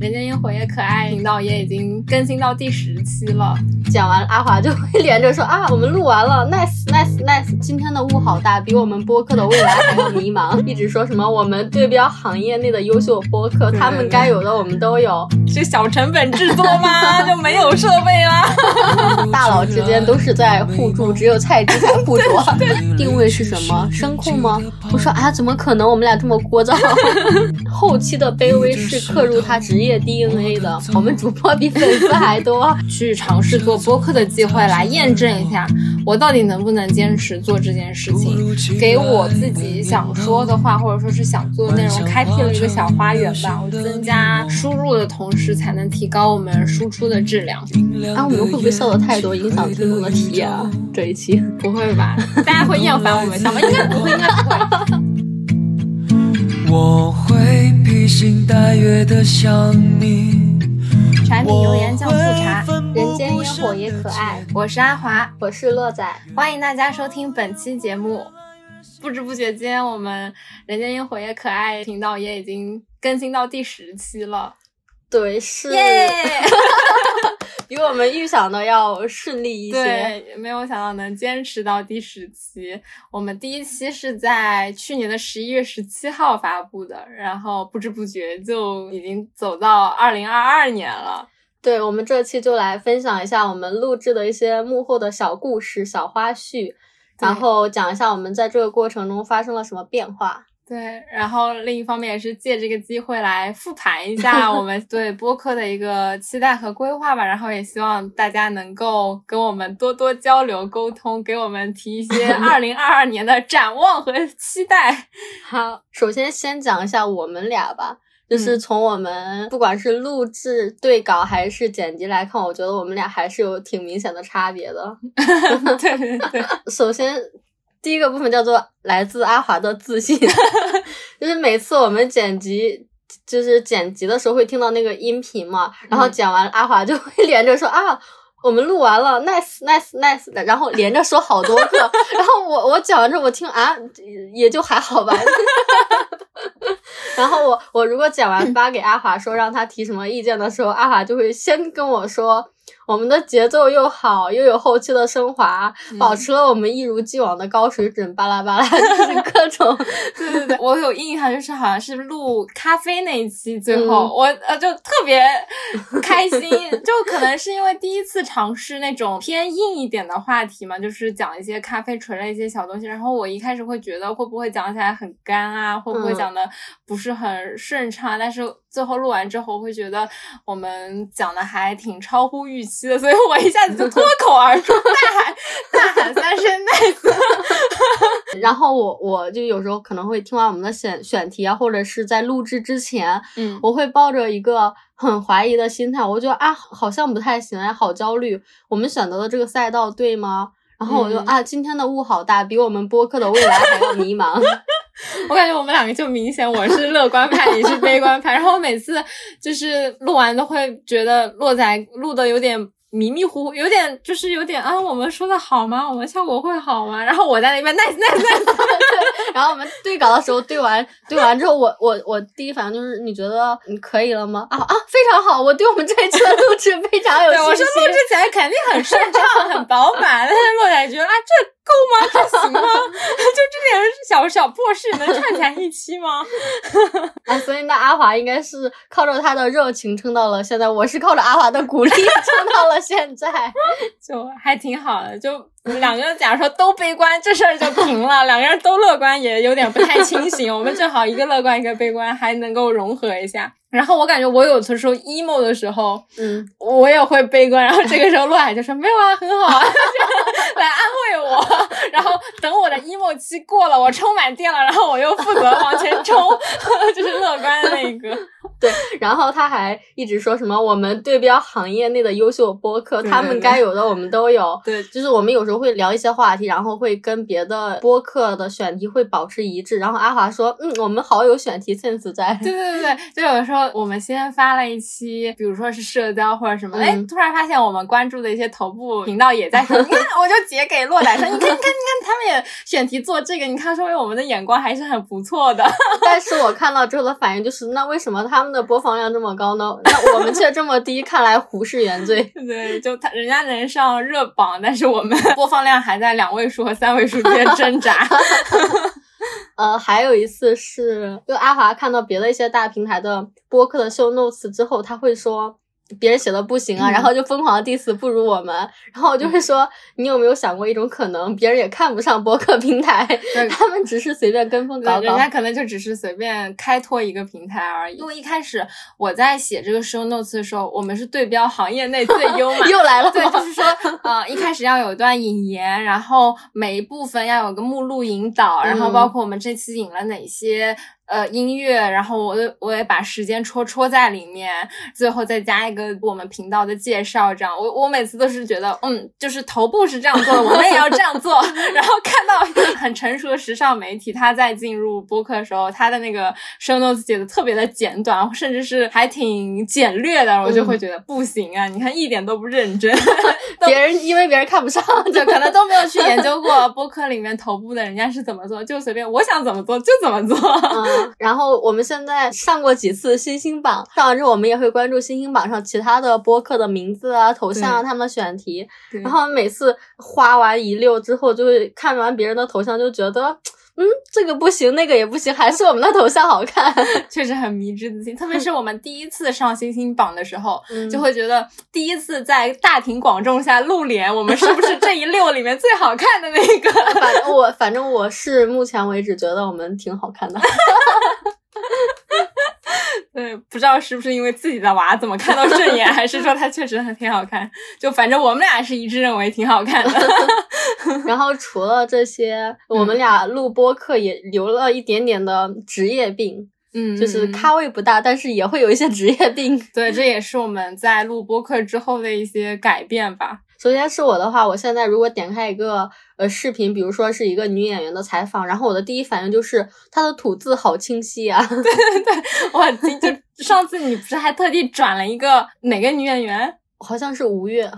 人间烟火也可爱频道也已经更新到第十期了。讲完阿华就会连着说啊，我们录完了，nice nice nice。今天的雾好大，比我们播客的未来还要迷茫。一直说什么我们对标行业内的优秀播客，他们该有的我们都有。是小成本制作吗？就没有设备啦。大佬之间都是在互助，只有菜鸡才互助。定位是什么？声控吗？我说啊，怎么可能？我们俩这么聒噪。后期的卑微是刻入他职业 DNA 的。我们主播比粉丝还多，去尝试做。播客的机会来验证一下，我到底能不能坚持做这件事情，给我自己想说的话，或者说是想做的内容，开辟了一个小花园吧。我增加输入的同时，才能提高我们输出的质量。啊，我们会不会笑的太多，影响听众的体验啊？这一期不会吧？大家会厌烦我们？小们应该不会，应该不会。我会披星戴月的想你。柴米油盐酱醋茶，人间烟火也可爱。我是阿华，我是乐仔，欢迎大家收听本期节目。不知不觉间，我们人间烟火也可爱频道也已经更新到第十期了。对，是。比我们预想的要顺利一些，对，没有想到能坚持到第十期。我们第一期是在去年的十一月十七号发布的，然后不知不觉就已经走到二零二二年了。对，我们这期就来分享一下我们录制的一些幕后的小故事、小花絮，然后讲一下我们在这个过程中发生了什么变化。对，然后另一方面也是借这个机会来复盘一下 我们对播客的一个期待和规划吧。然后也希望大家能够跟我们多多交流沟通，给我们提一些 二零二二年的展望和期待。好，首先先讲一下我们俩吧，就是从我们不管是录制、对稿还是剪辑来看，我觉得我们俩还是有挺明显的差别的。对对对，首先。第一个部分叫做来自阿华的自信，就是每次我们剪辑，就是剪辑的时候会听到那个音频嘛，然后剪完阿华就会 连着说啊，我们录完了，nice nice nice 的，然后连着说好多个，然后我我讲完之后我听啊，也就还好吧，然后我我如果讲完发给阿华说让他提什么意见的时候，阿华就会先跟我说。我们的节奏又好，又有后期的升华，保持了我们一如既往的高水准。巴拉巴拉，就是各种。对对对，我有印象，就是好像是录咖啡那一期，最后我呃就特别开心，就可能是因为第一次尝试那种偏硬一点的话题嘛，就是讲一些咖啡锤的一些小东西。然后我一开始会觉得会不会讲起来很干啊，会不会讲的不是很顺畅？但是最后录完之后，会觉得我们讲的还挺超乎预期。所以我一下子就脱口而出，大喊大喊三声 nice。然后我我就有时候可能会听完我们的选选题啊，或者是在录制之前，嗯，我会抱着一个很怀疑的心态，我觉得啊，好像不太行，哎，好焦虑。我们选择的这个赛道对吗？然后我就啊，今天的雾好大，比我们播客的未来还要迷茫。我感觉我们两个就明显，我是乐观派，你是悲观派。然后我每次就是录完都会觉得洛仔录的有点。迷迷糊糊，有点就是有点啊，我们说的好吗？我们效果会好吗？然后我在那边 nice nice nice，然后我们对稿的时候对完对完之后，我我我第一反应就是你觉得你可以了吗？啊啊，非常好，我对我们这一期的录制非常有信心。我说录制起来肯定很顺畅，很饱满。但是洛仔觉得啊这。够吗？这行吗？就这点小小破事能串起来一期吗？啊，所以那阿华应该是靠着他的热情撑到了现在，我是靠着阿华的鼓励撑到了现在，就还挺好的。就两个人假如说都悲观，这事儿就平了；两个人都乐观，也有点不太清醒。我们正好一个乐观，一个悲观，还能够融合一下。然后我感觉我有的时候 emo 的时候，嗯，我也会悲观。然后这个时候洛海就说 没有啊，很好啊，来安慰我。然后等我的 emo 期过了，我充满电了，然后我又负责往前冲，就是乐观的那一个。对，然后他还一直说什么我们对标行业内的优秀播客，他们该有的我们都有。对，就是我们有时候会聊一些话题，然后会跟别的播客的选题会保持一致。然后阿华说，嗯，我们好有选题 sense 在。对对对对，就有的时候。说我们先发了一期，比如说是社交或者什么，哎、嗯突然发现我们关注的一些头部频道也在说，你看，我就截给洛仔说，你看，你看，你看，他们也选题做这个，你看，说明我们的眼光还是很不错的。但是我看到之后的反应就是，那为什么他们的播放量这么高呢？那我们却这么低，看来胡是原罪。对，就他人家能上热榜，但是我们播放量还在两位数和三位数之间挣扎。呃，还有一次是，就阿华看到别的一些大平台的播客的秀 notes 之后，他会说别人写的不行啊，嗯然后就疯狂的 diss 不如我们，然后我就会说，你有没有想过一种可能，别人也看不上博客平台，他们只是随便跟风搞对，人。家可能就只是随便开拓一个平台而已。因为一开始我在写这个 show notes 的时候，我们是对标行业内最优嘛。又来了 对，就是说，呃，一开始要有一段引言，然后每一部分要有个目录引导，然后包括我们这期引了哪些呃音乐，然后我也我也把时间戳戳在里面，最后再加一个我们频道的介绍，这样我我每次都是觉得，嗯，就是头部是这样做的，我们也要这样做。然后看到 很成熟的时尚媒体，他在进入播客的时候，他的那个 show notes 写的特别的简短，甚至是还挺简略的，我就会觉得、不行啊，你看一点都不认真。别人因为别人看不上，就可能都没有去研究过播客里面头部的人家是怎么做，就随便我想怎么做就怎么做。嗯，然后我们现在上过几次星星榜，上完之后我们也会关注星星榜上其他的播客的名字啊、头像啊、他们的选题。然后每次花完一溜之后，就会看完别人的头像，就觉得，嗯，这个不行，那个也不行，还是我们的头像好看。确实很迷之自信，特别是我们第一次上星星榜的时候，嗯就会觉得第一次在大庭广众下露脸，我们是不是这一溜里面最好看的那个？反正我，反正我是目前为止觉得我们挺好看的。对，不知道是不是因为自己的娃怎么看到顺眼，还是说他确实很挺好看？就反正我们俩是一致认为挺好看的。然后除了这些，我们俩录播课也留了一点点的职业病，嗯，就是咖位不大，但是也会有一些职业病。对，这也是我们在录播客之后的一些改变吧。首先是我的话，我现在如果点开一个呃视频，比如说是一个女演员的采访，然后我的第一反应就是她的吐字好清晰啊。对对对我就上次你不是还特地转了一个哪个女演员好像是吴越，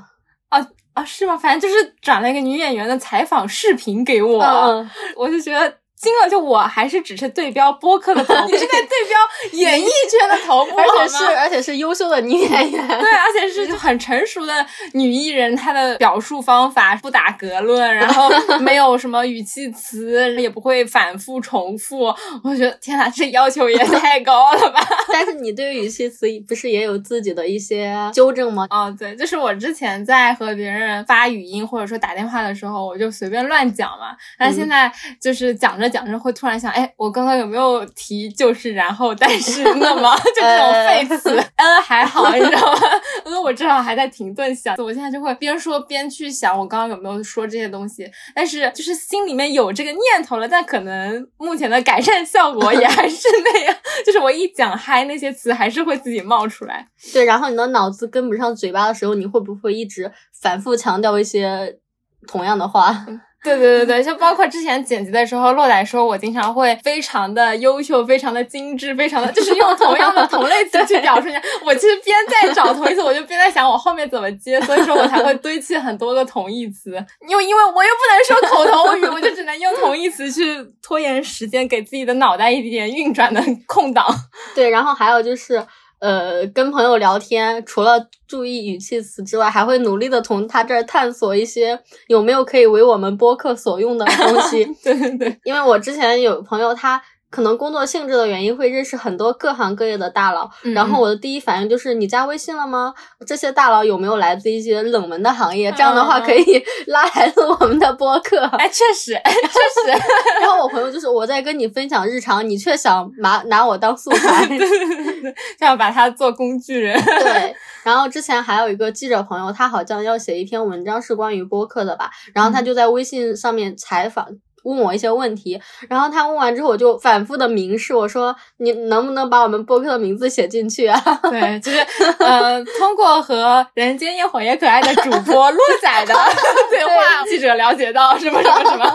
啊？是吗？反正就是转了一个女演员的采访视频给我，嗯，我就觉得。惊了，就我还是只是对标播客的头部，你是在对标 演艺圈的头部，而且是而且是优秀的女演员。对，而且是 就很成熟的女艺人，她的表述方法不打格论，然后没有什么语气词，也不会反复重复。我觉得天哪，这要求也太高了吧！但是你对于语气词不是也有自己的一些纠正吗？哦，对，就是我之前在和别人发语音或者说打电话的时候，我就随便乱讲嘛。但现在就是讲着讲着会突然想，哎，我刚刚有没有提就是然后但是那么 就这种废词？嗯，还好，你知道吗？呃，我至少还在停顿想。我现在就会边说边去想我刚刚有没有说这些东西，但是就是心里面有这个念头了，但可能目前的改善效果也还是那样，就是我一讲嗨，那些词还是会自己冒出来。对，然后你的脑子跟不上嘴巴的时候，你会不会一直反复强调一些同样的话？对对对对，就包括之前剪辑的时候，洛仔说我经常会非常的优秀、非常的精致、非常的，就是用同样的同类词去表述一下。我其实边在找同义词，我就边在想我后面怎么接，所以说我才会堆砌很多个同义词。因为因为我又不能说口头语，我就只能用同义词去拖延时间，给自己的脑袋一点运转的空档。对，然后还有就是。呃，跟朋友聊天，除了注意语气词之外，还会努力的从他这儿探索一些有没有可以为我们播客所用的东西。对对对，因为我之前有朋友，他可能工作性质的原因会认识很多各行各业的大佬，嗯然后我的第一反应就是你加微信了吗？这些大佬有没有来自一些冷门的行业？这样的话可以 拉来录我们的播客。哎，确实，哎，确实。然后我朋友就是我在跟你分享日常，你却想拿拿我当素材。对对对对，就要把它做工具人。对，然后之前还有一个记者朋友，他好像要写一篇文章是关于播客的吧，然后他就在微信上面采访。问我一些问题，然后他问完之后，我就反复的明示我说，你能不能把我们播客的名字写进去啊？对，就是呃，通过和人间烟火也可爱的主播 鹿仔的对话，记者了解到什么什么什么，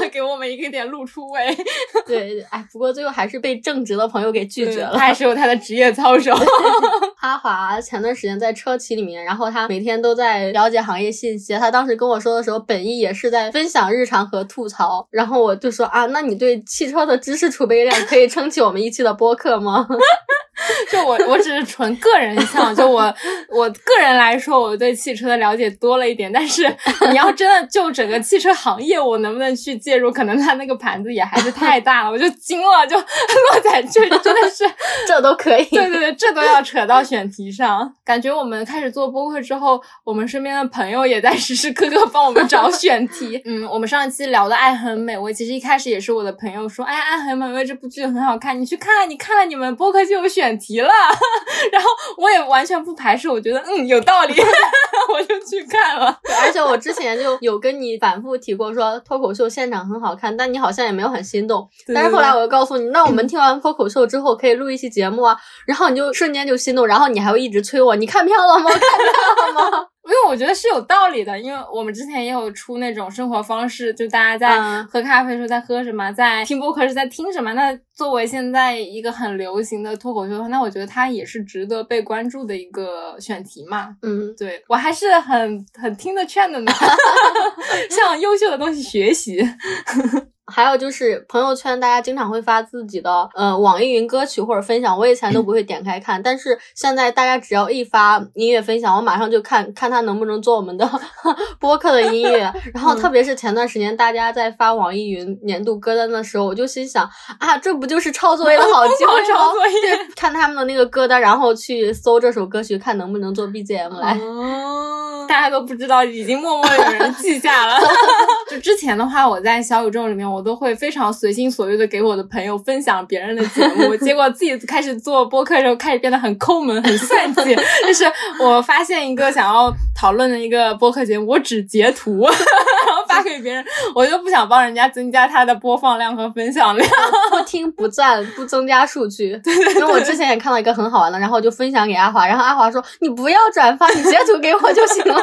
给我们一个点露出位。对，哎，不过最后还是被正直的朋友给拒绝了。他还是有他的职业操守。哈华前段时间在车企里面，然后他每天都在了解行业信息。他当时跟我说的时候，本意也是在分享日常和吐槽。然后我就说啊，那你对汽车的知识储备量可以撑起我们一期的播客吗？就我，我只是纯个人向，就我 我个人来说，我对汽车的了解多了一点。但是你要真的就整个汽车行业，我能不能去介入？可能他那个盘子也还是太大了，我就惊了。就 落在这真的是这都可以，对对对，这都要扯到选题上。感觉我们开始做播客之后，我们身边的朋友也在时时刻刻帮我们找选题。嗯，我们上一期聊的《爱很美味》，其实一开始也是我的朋友说：“哎，《爱很美味》这部剧很好看，你去看，你看了你们播客就有选。”选题了，然后我也完全不排斥，我觉得嗯有道理，我就去看了。而且我之前就有跟你反复提过，说脱口秀现场很好看，但你好像也没有很心动。但是后来我又告诉你，那我们听完脱口秀之后可以录一期节目啊，然后你就瞬间就心动，然后你还会一直催我，你看票了吗？看票了吗？因为我觉得是有道理的，因为我们之前也有出那种生活方式，就大家在喝咖啡时候在喝什么，在听播客是在听什么。那作为现在一个很流行的脱口秀的话，那我觉得它也是值得被关注的一个选题嘛。嗯，对我还是很很听得劝的呢，向优秀的东西学习。还有就是朋友圈，大家经常会发自己的呃网易云歌曲或者分享，我以前都不会点开看，但是现在大家只要一发音乐分享，我马上就看看他能不能做我们的 播客的音乐。然后特别是前段时间大家在发网易云年度歌单的时候，我就心想啊，这不就是抄作业的好 机会抄作业，看他们的那个歌单，然后去搜这首歌曲，看能不能做 BGM 来。大家都不知道，已经默默有人记下了。就之前的话，我在小宇宙里面，我都会非常随心所欲的给我的朋友分享别人的节目，结果自己开始做播客的时候，开始变得很抠门、很算计。就是我发现一个想要讨论的一个播客节目，我只截图，哈哈哈发给别人，我就不想帮人家增加他的播放量和分享量，不听不赞不增加数据。对对。因为我之前也看到一个很好玩的，然后我就分享给阿华，然后阿华说：“你不要转发，你截图给我就行了。”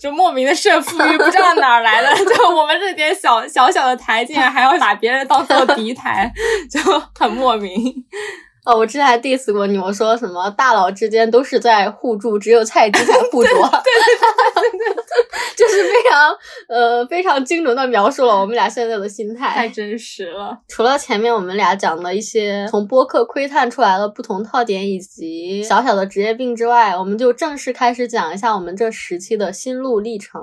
就莫名的胜负欲，不知道哪儿来的。就我们这点小小小的台，竟然还要把别人当做敌台，就很莫名。哦，我之前还 diss 过你，我说什么大佬之间都是在互助，只有菜鸡才互啄。对对对对对，就是非常呃非常精准的描述了我们俩现在的心态，太真实了。除了前面我们俩讲的一些从播客窥探出来的不同特点以及小小的职业病之外，我们就正式开始讲一下我们这时期的心路历程。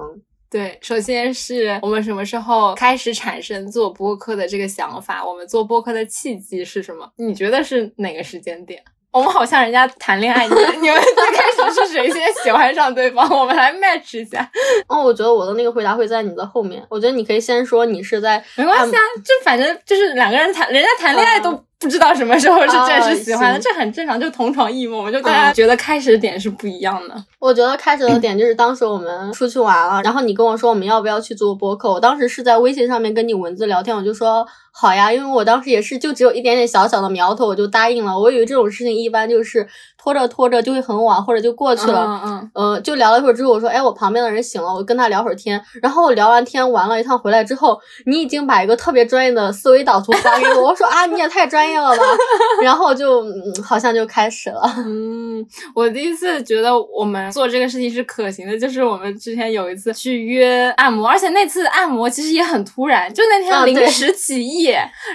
对，首先是我们什么时候开始产生做播客的这个想法？我们做播客的契机是什么？你觉得是哪个时间点？我们好像人家谈恋爱，你们你们 最开始是谁先喜欢上对方？我们来 match 一下。哦，我觉得我的那个回答会在你的后面。我觉得你可以先说你是在没关系啊，就反正就是两个人谈，人家谈恋爱都。不知道什么时候是正式喜欢的，这很正常，就同床异梦，我就大家觉得开始的点是不一样的。我觉得开始的点就是当时我们出去玩了，然后你跟我说我们要不要去做播客，我当时是在微信上面跟你文字聊天，我就说。好呀，因为我当时也是就只有一点点小小的苗头，我就答应了。我以为这种事情一般就是拖着拖着就会很晚，或者就过去了。嗯嗯。呃，就聊了一会儿之后，我说：“哎，我旁边的人醒了，我跟他聊会儿天。”然后我聊完天玩了一趟回来之后，你已经把一个特别专业的思维导图发给我。我说：“啊，你也太专业了吧！”然后就好像就开始了。嗯，我第一次觉得我们做这个事情是可行的，就是我们之前有一次去约按摩，而且那次按摩其实也很突然，就那天临时起意。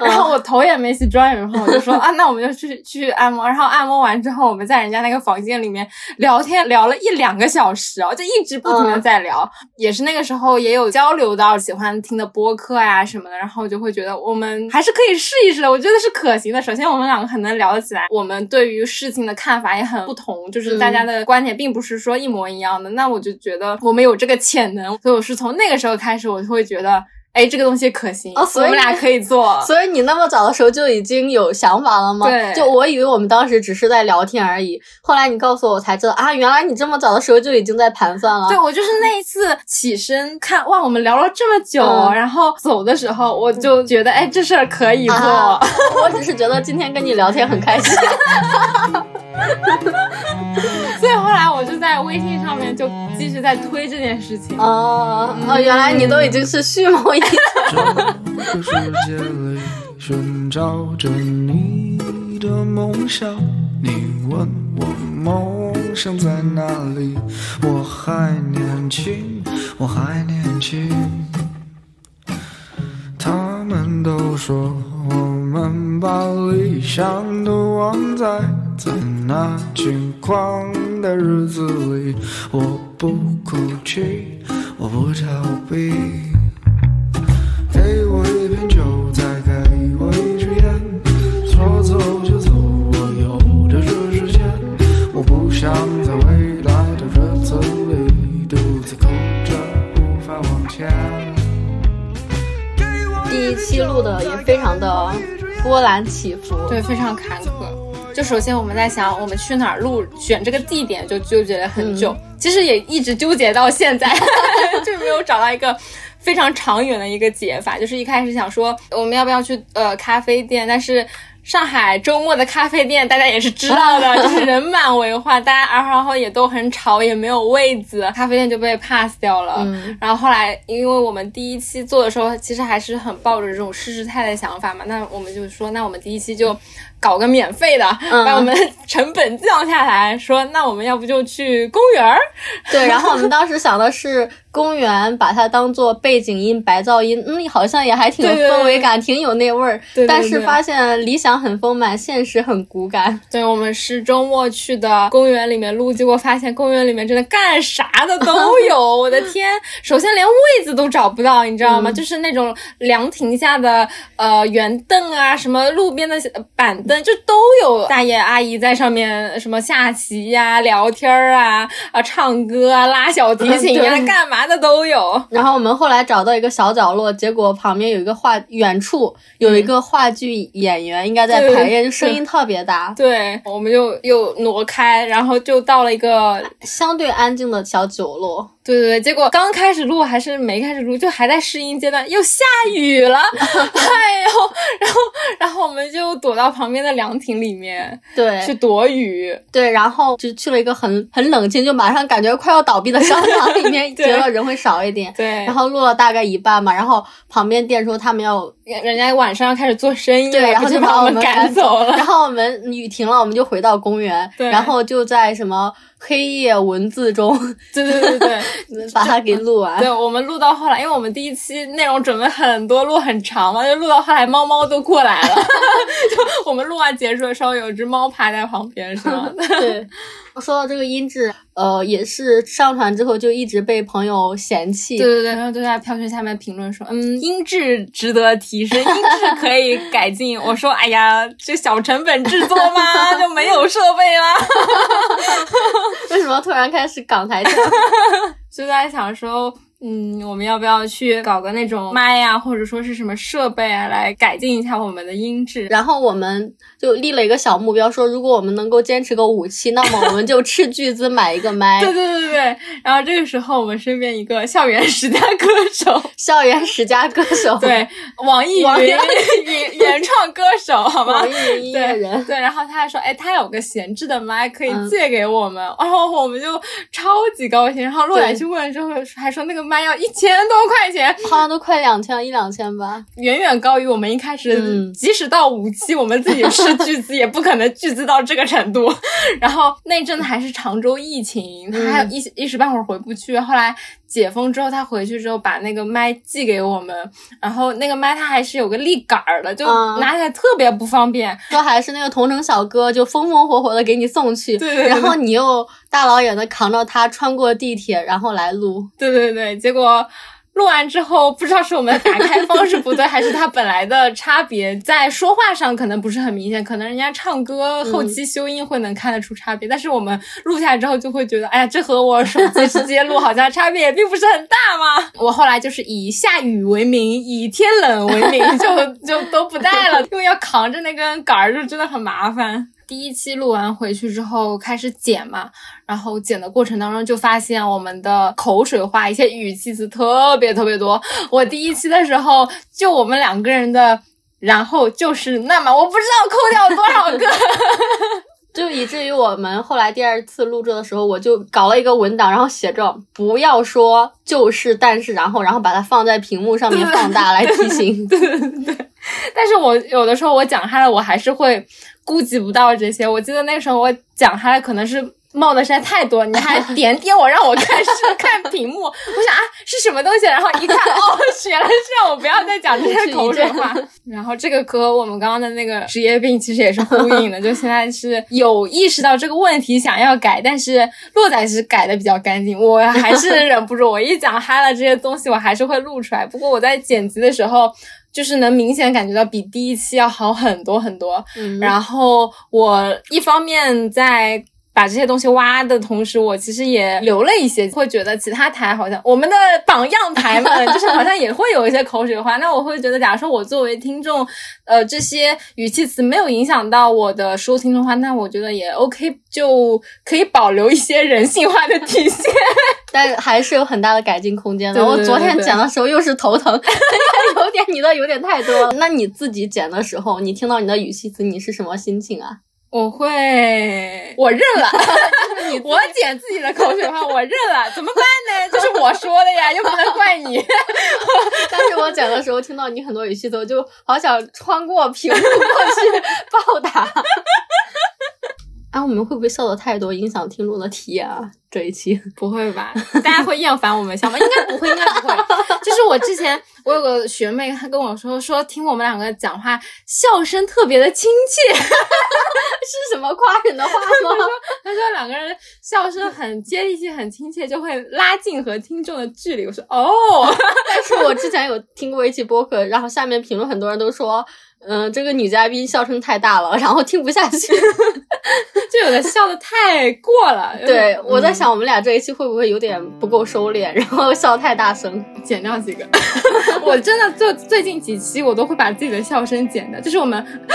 然后我头也没洗，妆也没化，我就说 啊，那我们就去去按摩。然后按摩完之后，我们在人家那个房间里面聊天，聊了一两个小时哦，就一直不停的在聊。也是那个时候也有交流到喜欢听的播客啊什么的，然后就会觉得我们还是可以试一试的。我觉得是可行的。首先我们两个很能聊得起来，我们对于事情的看法也很不同，就是大家的观点并不是说一模一样的。那我就觉得我们有这个潜能，所以我是从那个时候开始，我就会觉得。哎，这个东西可行，哦所以我们俩可以做。所以你那么早的时候就已经有想法了吗？对就我以为我们当时只是在聊天而已，后来你告诉我，我才知道啊，原来你这么早的时候就已经在盘算了。对，我就是那一次起身看，哇，我们聊了这么久，嗯然后走的时候，我就觉得，哎，这事儿可以做。啊，我只是觉得今天跟你聊天很开心。就在微信上面就继续在推这件事情。哦哦，原来你都已经是蓄谋已久。这个世界里寻找着你的梦想，你问我梦想在哪里？我还年轻，我还年轻。他们都说我们把理想都忘在在那轻狂的日子里，我不哭泣，我不逃避。给我一瓶酒，再给我一支烟，说走就走，我有的是时间。我不想在未来的日子里独自哭着无法往前。第一期录的也非常的波澜起伏。对，非常坎坷。就首先我们在想我们去哪儿录，选这个地点就纠结了很久，其实也一直纠结到现在，就没有找到一个非常长远的一个解法。就是一开始想说我们要不要去呃咖啡店，但是。上海周末的咖啡店，大家也是知道的，就是人满为患，大家然后也都很吵，也没有位子，咖啡店就被 pass 掉了。嗯然后后来，因为我们第一期做的时候，其实还是很抱着这种试试态的想法嘛，那我们就说，那我们第一期就搞个免费的，嗯把我们成本降下来，说那我们要不就去公园儿？对，然后我们当时想的是公园，把它当做背景音、白噪音，嗯，好像也还挺有对对对氛围感，挺有那味儿。但是发现理想很丰满，现实很骨感。对，我们是周末去的公园里面录，结果发现公园里面真的干啥的都有，我的天！首先连位子都找不到，你知道吗？就是那种凉亭下的呃圆凳啊，什么路边的板凳，就都有大爷阿姨在上面什么下棋呀、聊天儿啊、啊唱歌啊、拉小提琴呀、对干嘛的都有。然后我们后来找到一个小角落，结果旁边有一个话，远处有一个话剧演员，应该在排练，就声音特别大，对，我们就又挪开，然后就到了一个相对安静的小角落。对对对，结果刚开始录还是没开始录，就还在试音阶段，又下雨了，哎呦，然后然后我们就躲到旁边的凉亭里面对，去躲雨。对，然后就去了一个很很冷清，就马上感觉快要倒闭的商场里面，觉得人会少一点。对，然后录了大概一半嘛，然后旁边店说他们要人人家晚上要开始做生意了，对，然后就把把我们们赶走了。然后我们雨停了，我们就回到公园，对然后就在什么黑夜文字中对对对对 把它给录完对，。我们录到后来，因为我们第一期内容准备很多，录很长嘛，就录到后来猫猫都过来了。就我们录完结束的时候，有只猫趴在旁边上。对，说到这个音质，呃，也是上传之后就一直被朋友嫌弃。对对对，然后就在票圈下面评论说，嗯，音质值得提升，音质可以改进。我说，哎呀，这小成本制作吗？就没有设备啦。为什么突然开始港台腔？就在想说，嗯，我们要不要去搞个那种麦呀、或者说是什么设备啊，来改进一下我们的音质？然后我们就立了一个小目标，说如果我们能够坚持个五期，那么我们就斥巨资买一个麦 对，对对对，然后这个时候我们身边一个校园十佳歌手，校园十佳歌手，对，网易云 原原创歌手，好吗网？易云音乐人。对，然后他还说，哎，他有个闲置的麦可以嗯借给我们，然后我们就超级高兴。然后陆对远去问了之后，还说那个麦要一千多块钱，好像都快两千一两千吧，远远高于我们一开始，嗯即使到五期，我们自己斥巨资也不可能巨资到这个程度。然后那阵子还是常州疫情，他还有一、一时半会儿回不去。后来解封之后，他回去之后把那个麦寄给我们，然后那个麦它还是有个立杆儿的，就嗯拿起来特别不方便。说还是那个同城小哥就风风火火的给你送去，对对对然后你又大老远的扛着它穿过地铁，然后来录，对对对，结果录完之后，不知道是我们的打开方式不对，还是他本来的差别，在说话上可能不是很明显，可能人家唱歌后期修音会能看得出差别，但是我们录下来之后就会觉得，哎呀，这和我手机直接录好像差别也并不是很大嘛。我后来就是以下雨为名，以天冷为名，就就都不带了，因为要扛着那根杆儿，就真的很麻烦。第一期录完回去之后开始剪嘛，然后剪的过程当中就发现我们的口水话，一些语气词特别特别多。我第一期的时候就我们两个人的，然后就是那么，我不知道扣掉多少个，就以至于我们后来第二次录制的时候，我就搞了一个文档，然后写着不要说就是但是然后，然后把它放在屏幕上面放大来提醒。对对对。但是我有的时候我讲嗨了，我还是会。顾及不到这些，我记得那时候我讲嗨了可能是冒的实在太多，你还点点我让我看是看屏幕，我想啊是什么东西，然后一看哦，原来是让我不要再讲这些口水话。然后这个和我们刚刚的那个职业病其实也是呼应的，就现在是有意识到这个问题想要改，但是洛仔是改的比较干净，我还是忍不住，我一讲嗨了这些东西我还是会录出来，不过我在剪辑的时候。就是能明显感觉到比第一期要好很多很多，然后我一方面在。把这些东西挖的同时，我其实也留了一些，会觉得其他台好像我们的榜样台们，就是好像也会有一些口水话。那我会觉得，假如说我作为听众，呃，这些语气词没有影响到我的收听的话，那我觉得也 OK，就可以保留一些人性化的体现。但还是有很大的改进空间的。我昨天剪的时候又是头疼，有点你的有点太多了。那你自己剪的时候，你听到你的语气词，你是什么心情啊？我会，我认了。你我捡自己的口水话，我认了，怎么办呢？这是我说的呀，又不能怪你。但是我剪的时候听到你很多语气词，就好想穿过屏幕过去报答。啊，我们会不会笑的太多，影响听众的体验啊？这一期不会吧？大家会厌烦我们笑吗？应该不会，应该不会。就是我之前，我有个学妹，她跟我说，说听我们两个讲话，笑声特别的亲切，是什么夸人的话吗？她说两个人笑声很接地气，很亲切，就会拉近和听众的距离。我说哦，但是我之前有听过一期播客，然后下面评论很多人都说。嗯，这个女嘉宾笑声太大了，然后听不下去，就有的笑的太过了。对，我在想我们俩这一期会不会有点不够收敛，然后笑太大声，减掉几个。我真的就最近几期我都会把自己的笑声减的，就是我们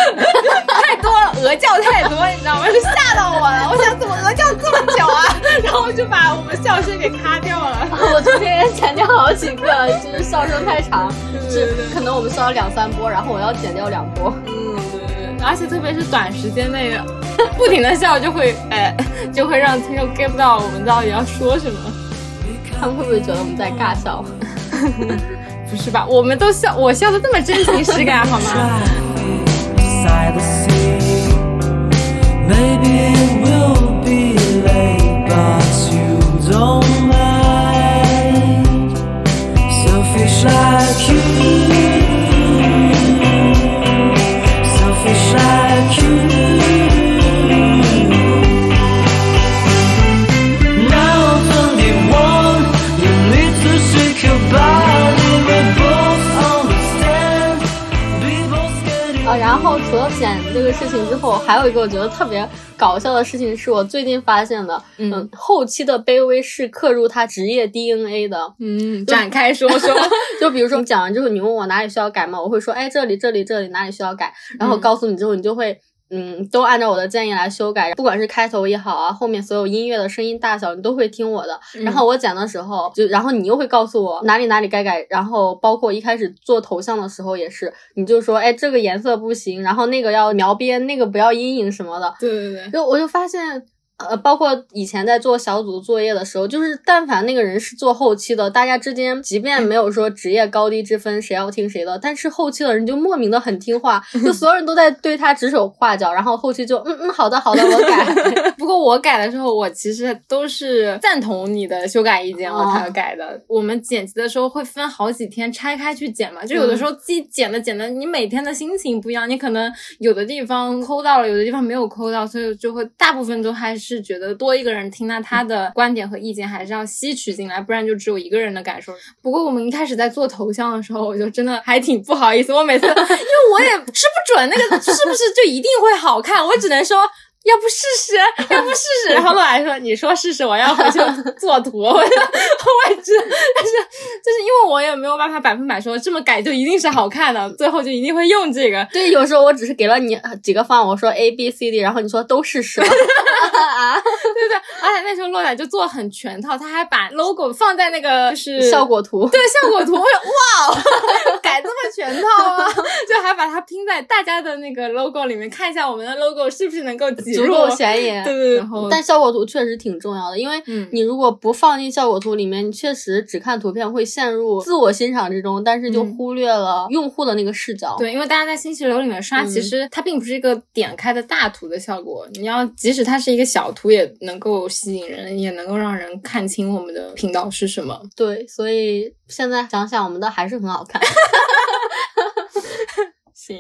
太多了，鹅叫太多，你知道吗？就吓到我了。我想怎么鹅叫这么久啊？然后就把我们笑声给咔掉了。我昨天也剪掉好几个，就是笑声太长，是可能我们笑了两三波，然后我要剪掉两波。嗯，对对对，而且特别是短时间内 不停的笑，就会哎，就会让听众 get 不到我们到底要说什么。他们会不会觉得我们在尬笑？不是吧？我们都笑，我笑的这么真情实感，好吗？除还有一个我觉得特别搞笑的事情，是我最近发现的。嗯，后期的卑微是刻入他职业 DNA 的。嗯，展开说说。就比如说，你讲完之后，你问我哪里需要改吗？我会说，哎，这里、这里、这里哪里需要改，然后告诉你之后，你就会。嗯，都按照我的建议来修改，不管是开头也好啊，后面所有音乐的声音大小，你都会听我的。然后我剪的时候，就然后你又会告诉我哪里哪里该改。然后包括一开始做头像的时候也是，你就说，哎，这个颜色不行，然后那个要描边，那个不要阴影什么的。对对对，就我就发现。呃，包括以前在做小组作业的时候，就是但凡那个人是做后期的，大家之间即便没有说职业高低之分，谁要听谁的，但是后期的人就莫名的很听话，就所有人都在对他指手画脚，然后后期就嗯嗯，好的好的，我改。不过我改的时候，我其实都是赞同你的修改意见，我才改的。我们剪辑的时候会分好几天拆开去剪嘛，就有的时候自己剪的剪的，你每天的心情不一样，你可能有的地方抠到了，有的地方没有抠到，所以就会大部分都还是。是觉得多一个人听，那他的观点和意见还是要吸取进来，不然就只有一个人的感受。不过我们一开始在做头像的时候，我就真的还挺不好意思，我每次 因为我也吃不准那个是不是就一定会好看，我只能说。要不试试，要不试试。然后陆来说：“你说试试，我要回去做图。”我就我也知道，但是就是因为我也没有办法百分百说这么改就一定是好看的，最后就一定会用这个。对，有时候我只是给了你几个方案，我说 A B C D，然后你说都试试。啊，对对，而且那时候洛仔就做很全套，他还把 logo 放在那个就是效果图，对效果图，我说哇，改这么全套啊，就还把它拼在大家的那个 logo 里面，看一下我们的 logo 是不是能够挤足够显眼。对对，然后但效果图确实挺重要的，因为你如果不放进效果图里面，你确实只看图片会陷入自我欣赏之中，但是就忽略了用户的那个视角。对，因为大家在信息流里面刷，其实它并不是一个点开的大图的效果，你要即使它是一个小。图也能够吸引人，也能够让人看清我们的频道是什么。对，所以现在想想，我们的还是很好看。行，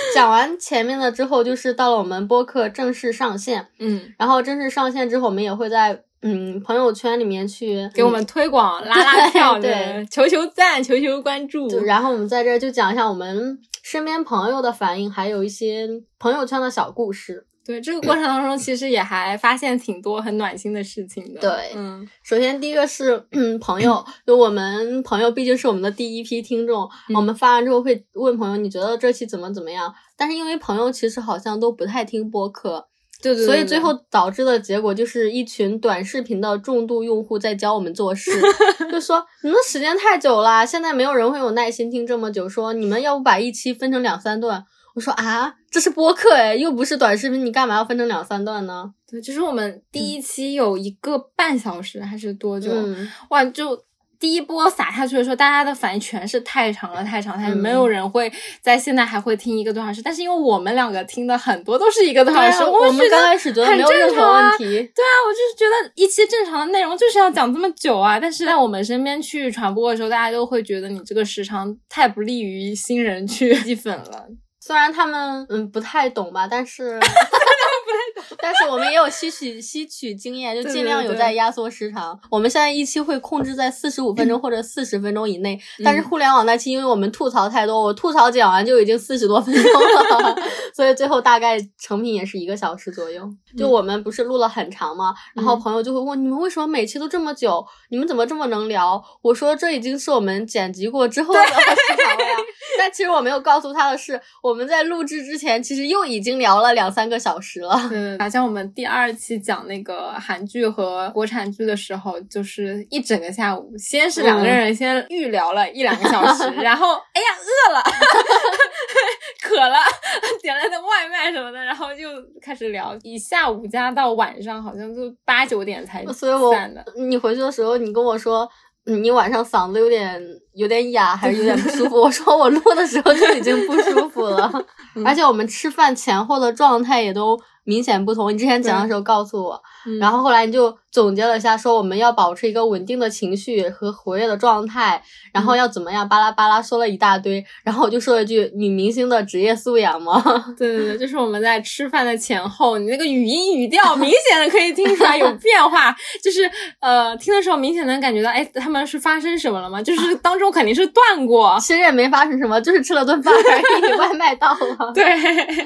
讲完前面的之后，就是到了我们播客正式上线。嗯，然后正式上线之后，我们也会在嗯朋友圈里面去给我们推广、拉拉票，对，求求赞、求求关注。然后我们在这就讲一下我们身边朋友的反应，还有一些朋友圈的小故事。对这个过程当中，其实也还发现挺多很暖心的事情的。对，嗯，首先第一个是朋友，就我们朋友毕竟是我们的第一批听众，我们发完之后会问朋友你觉得这期怎么怎么样？但是因为朋友其实好像都不太听播客，对对，所以最后导致的结果就是一群短视频的重度用户在教我们做事，就说你们时间太久了，现在没有人会有耐心听这么久，说你们要不把一期分成两三段。我说啊，这是播客哎，又不是短视频，你干嘛要分成两三段呢？对，就是我们第一期有一个半小时还是多久？哇，就第一波撒下去的时候，大家的反应全是太长了，太长，太长，没有人会在现在还会听一个多小时。但是因为我们两个听的很多都是一个多小时，我们刚开始觉得没有任何问题。对啊，我就是觉得一期正常的内容就是要讲这么久啊。但是在我们身边去传播的时候，大家都会觉得你这个时长太不利于新人去 吸粉了。虽然他们嗯不太懂吧，但是，但是我们也有吸取吸取经验，就尽量有在压缩时长。我们现在一期会控制在四十五分钟或者四十分钟以内，但是互联网那期因为我们吐槽太多，我吐槽讲完就已经四十多分钟了，所以最后大概成品也是一个小时左右。就我们不是录了很长吗？然后朋友就会问你们为什么每期都这么久？你们怎么这么能聊？我说这已经是我们剪辑过之后的时长了呀。但其实我没有告诉他的是，我们在录制之前其实又已经聊了两三个小时了。对，好像我们第二期讲那个韩剧和国产剧的时候，就是一整个下午，先是两个人先预聊了一两个小时，然后哎呀饿了，渴了，点了点外卖什么的，然后就开始聊，一下午加到晚上，好像就八九点才散的。你回去的时候，你跟我说。你晚上嗓子有点有点哑，还是有点不舒服？我说我录的时候就已经不舒服了，而且我们吃饭前后的状态也都。明显不同。你之前讲的时候告诉我，然后后来你就总结了一下，说我们要保持一个稳定的情绪和活跃的状态，然后要怎么样，巴拉巴拉说了一大堆。然后我就说了一句：“女明星的职业素养吗？”对对对，就是我们在吃饭的前后，你那个语音语调 明显的可以听出来有变化，就是呃，听的时候明显能感觉到，哎，他们是发生什么了吗？就是当中肯定是断过，其实也没发生什么，就是吃了顿饭而已，外卖到了。对，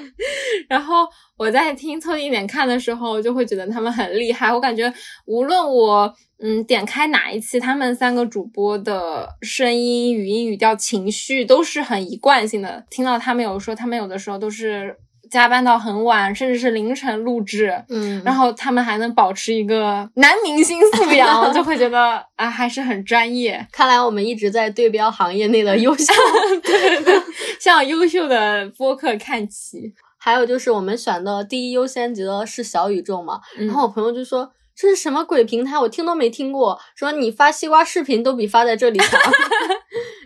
然后。我在听凑近一点看的时候，就会觉得他们很厉害。我感觉无论我嗯点开哪一期，他们三个主播的声音、语音、语调、情绪都是很一贯性的。听到他们有说，他们有的时候都是加班到很晚，甚至是凌晨录制，嗯，然后他们还能保持一个男明星素养，就会觉得啊还是很专业。看来我们一直在对标行业内的优秀，对对对，向优秀的播客看齐。还有就是我们选的第一优先级的是小宇宙嘛，然后我朋友就说这是什么鬼平台，我听都没听过，说你发西瓜视频都比发在这里强。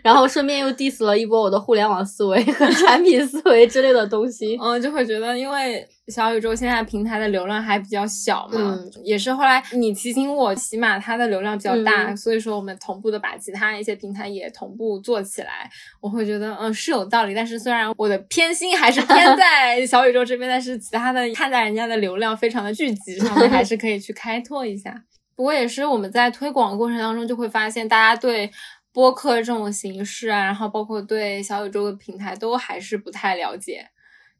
然后顺便又 diss 了一波我的互联网思维和 产品思维之类的东西。嗯，就会觉得因为小宇宙现在平台的流量还比较小嘛，嗯也是后来你提醒我，起码它的流量比较大，嗯所以说我们同步的把其他一些平台也同步做起来，我会觉得嗯是有道理。但是虽然我的偏心还是偏在 小宇宙这边，但是其他的看在人家的流量非常的聚集上面，还是可以去开拓一下。不过也是我们在推广的过程当中，就会发现大家对播客这种形式啊，然后包括对小宇宙的平台都还是不太了解。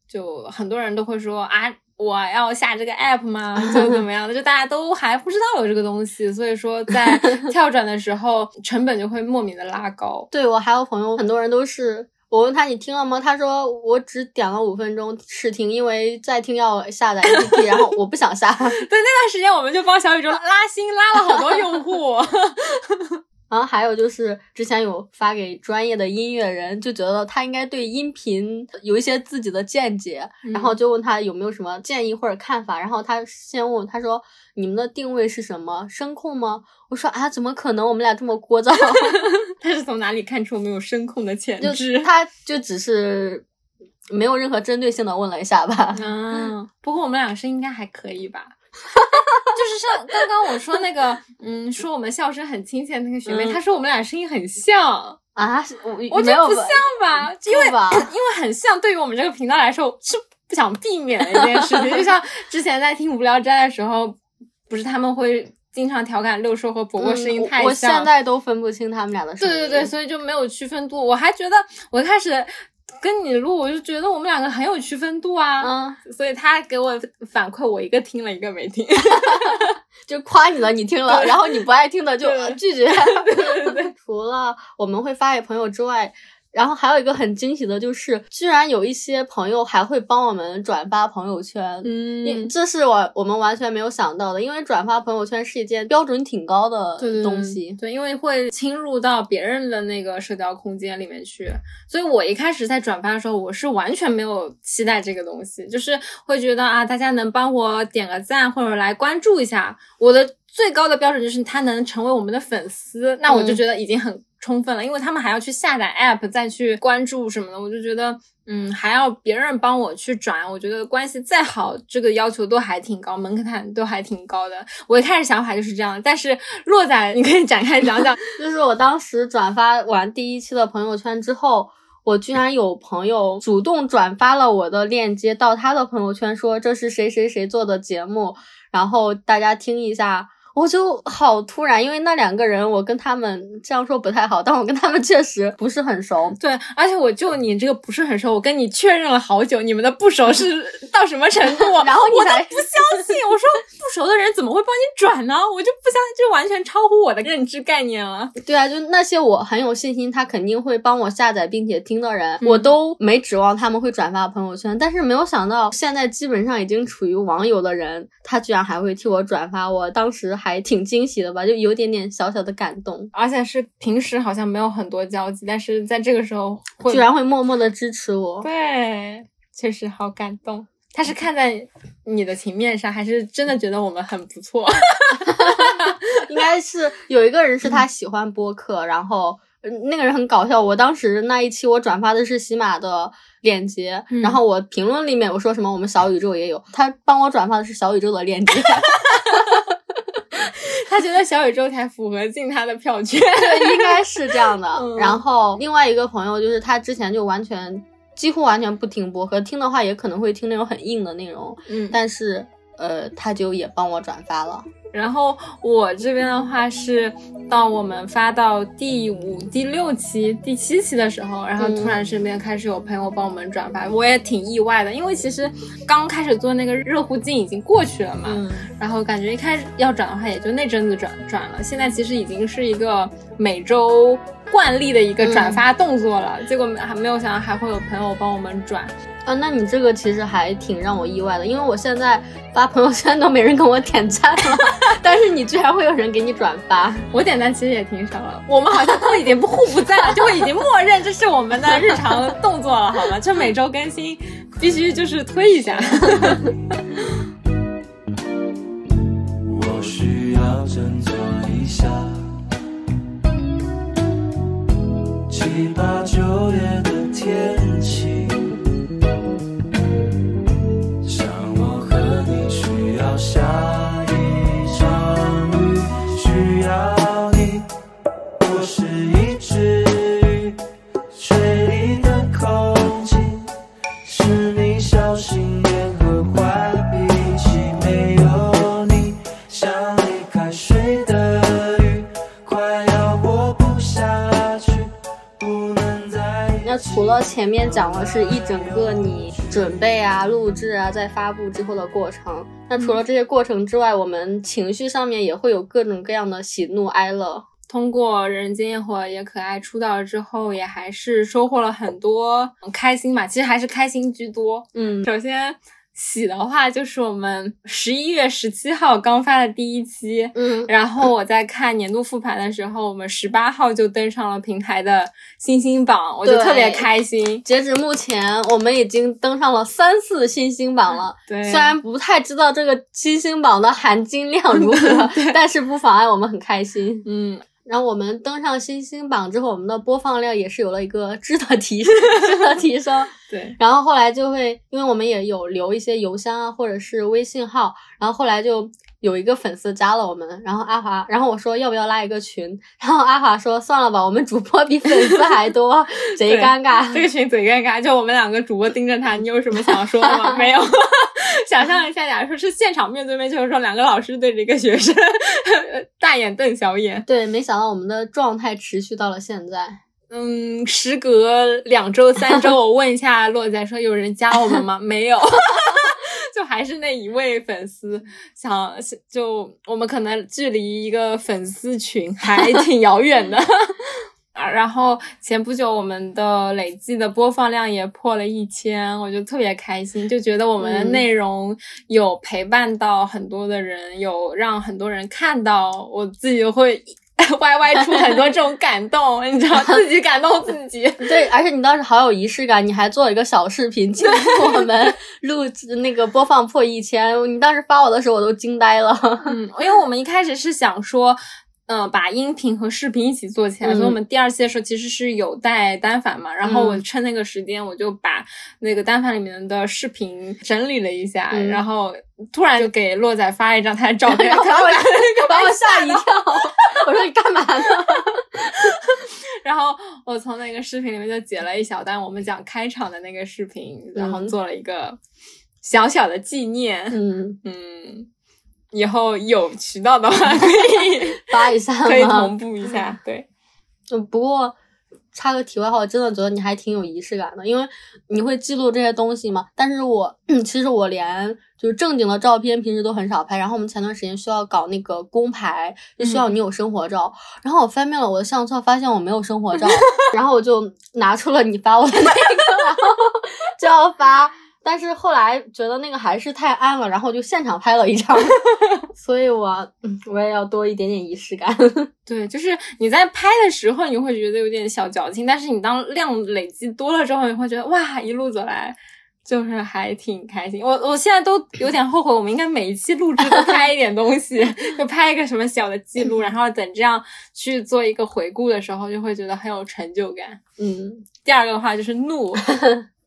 就很多人都会说啊，我要下这个 app 吗？就怎么样的？就大家都还不知道有这个东西，所以说在 跳转的时候，成本就会莫名的拉高。对我还有朋友，很多人都是我问他你听了吗？他说我只点了五分钟试听，因为再听要下载 APP，然后我不想下。对，那段时间我们就帮小宇宙拉新，拉了好多用户。然后还有就是之前有发给专业的音乐人，就觉得他应该对音频有一些自己的见解，嗯然后就问他有没有什么建议或者看法。然后他先问他说：“你们的定位是什么？声控吗？”我说：“啊，怎么可能？我们俩这么聒噪。他是从哪里看出我们有声控的潜就质？他就只是没有任何针对性的问了一下吧。嗯，不过我们俩声音应该还可以吧？就是像刚刚我说那个，嗯，说我们笑声很亲切的那个学妹，嗯她说我们俩声音很像，啊，我我觉得不像吧？因为因为很像，对于我们这个频道来说是不想避免的一件事情。就像之前在听无聊斋的时候，不是他们会经常调侃六兽和伯伯声音太嗯我我，现在都分不清他们俩的声音。对对对，所以就没有区分度。我还觉得我一开始跟你录，我就觉得我们两个很有区分度啊。嗯，所以他给我反馈，我一个听了，一个没听。就夸你了你听了，然后你不爱听的就拒绝。对对对，除了我们会发给朋友之外，然后还有一个很惊喜的就是，居然有一些朋友还会帮我们转发朋友圈。嗯，这是我我们完全没有想到的，因为转发朋友圈是一件标准挺高的对对对东西。对，因为会侵入到别人的那个社交空间里面去，所以我一开始在转发的时候，我是完全没有期待这个东西，就是会觉得啊，大家能帮我点个赞或者来关注一下，我的最高的标准就是他能成为我们的粉丝，那我就嗯觉得已经很充分了，因为他们还要去下载 app 再去关注什么的，我就觉得。嗯，还要别人帮我去转，我觉得关系再好，这个要求都还挺高，门槛都还挺高的。我一开始想法就是这样，但是落仔 你可以展开讲讲。就是我当时转发完第一期的朋友圈之后，我居然有朋友主动转发了我的链接到他的朋友圈，说这是谁谁谁做的节目，然后大家听一下。我就好突然，因为那两个人我跟他们这样说不太好，但我跟他们确实不是很熟。对，而且我就你这个不是很熟，我跟你确认了好久，你们的不熟是 到什么程度？然后我都不相信，我说不熟的人怎么会帮你转呢？我就不相信，这完全超乎我的认知概念了。对啊，就那些我很有信心，他肯定会帮我下载并且听的人，嗯我都没指望他们会转发朋友圈。但是没有想到，现在基本上已经处于网友的人，他居然还会替我转发，我当时还挺惊喜的吧，就有点点小小的感动，而且是平时好像没有很多交集，但是在这个时候会居然会默默的支持我。对，确实好感动。他是看在你的情面上，还是真的觉得我们很不错？应该是有一个人是他喜欢播客，然后。呃那个人很搞笑，我当时那一期我转发的是喜马的链接，嗯然后我评论里面我说什么我们小宇宙也有，他帮我转发的是小宇宙的链接。他觉得小宇宙才符合进他的票圈。对，应该是这样的。嗯然后另外一个朋友就是他之前就完全几乎完全不听播客，听的话也可能会听那种很硬的内容，嗯，但是呃他就也帮我转发了。然后我这边的话是到我们发到第五、第六期、第七期的时候，然后突然身边开始有朋友帮我们转发，我也挺意外的，因为其实刚开始做那个热乎劲已经过去了嘛，嗯，然后感觉一开始要转的话也就那阵子转转了，现在其实已经是一个每周惯例的一个转发动作了，结果还没有想到还会有朋友帮我们转，啊，那你这个其实还挺让我意外的，因为我现在发朋友圈都没人跟我点赞了，但是你居然会有人给你转发。我点赞其实也挺少了，我们好像都已经不互不赞了，就会已经默认这是我们的日常动作了，好吗？就每周更新，必须就是推一下。我需要振作一下，其要前面讲的是一整个你准备啊、录制啊，在发布之后的过程，那除了这些过程之外，我们情绪上面也会有各种各样的喜怒哀乐。通过《人间烟火也可爱》出道之后，也还是收获了很多嗯开心吧。其实还是开心居多。嗯，首先喜的话，就是我们十一月十七号刚发的第一期，嗯，然后我在看年度复盘的时候，我们十八号就登上了平台的星星榜，我就特别开心。截止目前，我们已经登上了三次新星榜了。对，虽然不太知道这个新星榜的含金量如何，但是不妨碍我们很开心。嗯，然后我们登上新星榜之后，我们的播放量也是有了一个 质的提升，质的提升。对，然后后来就会，因为我们也有留一些邮箱啊，或者是微信号，然后后来就有一个粉丝加了我们，然后阿华，然后我说要不要拉一个群，然后阿华说算了吧，我们主播比粉丝还多，贼尴尬。这个群贼尴尬，就我们两个主播盯着他，你有什么想说的吗？没有。想象一下，假如说是现场面对面，就是说两个老师对着一个学生，大眼瞪小眼。对，没想到我们的状态持续到了现在。嗯，时隔两周、三周，我问一下洛仔说有人加我们吗？没有，就还是那一位粉丝。想就我们可能距离一个粉丝群还 挺遥远的。啊，然后前不久我们的累计的播放量也破了一千，我就特别开心，就觉得我们的嗯内容有陪伴到很多的人，有让很多人看到，我自己就会 Y Y 出很多这种感动，你知道，自己感动自己。对，而且你当时好有仪式感，你还做了一个小视频庆祝我们录制那个播放破一千。你当时发我的时候，我都惊呆了。嗯，因为我们一开始是想说。嗯、把音频和视频一起做起来，嗯所以我们第二期的时候其实是有带单反嘛，然后我嗯。趁那个时间，我就把那个单反里面的视频整理了一下，嗯。然后突然就给洛仔发了一张他的照片，然后把我把我吓一跳，我说你干嘛呢？然后我从那个视频里面就截了一小段我们讲开场的那个视频，然后嗯。做了一个小小的纪念。嗯，嗯，以后有渠道的话可以发一下 可以同步一下，对。嗯，不过插个题外话，我真的觉得你还挺有仪式感的，因为你会记录这些东西嘛。但是我 其实我连就是正经的照片平时都很少拍，然后我们前段时间需要搞那个工牌，就需要你有生活照，然后我翻遍了我的相册，发现我没有生活照，然后我就拿出了你发我的那个，然后就要发。但是后来觉得那个还是太暗了，然后就现场拍了一张，所以我嗯我也要多一点点仪式感。对，就是你在拍的时候，你会觉得有点小矫情，但是你当量累积多了之后，你会觉得哇，一路走来就是还挺开心。我我现在都有点后悔，我们应该每一期录制都拍一点东西，就拍一个什么小的记录，然后等这样去做一个回顾的时候，就会觉得很有成就感。嗯第二个的话就是怒，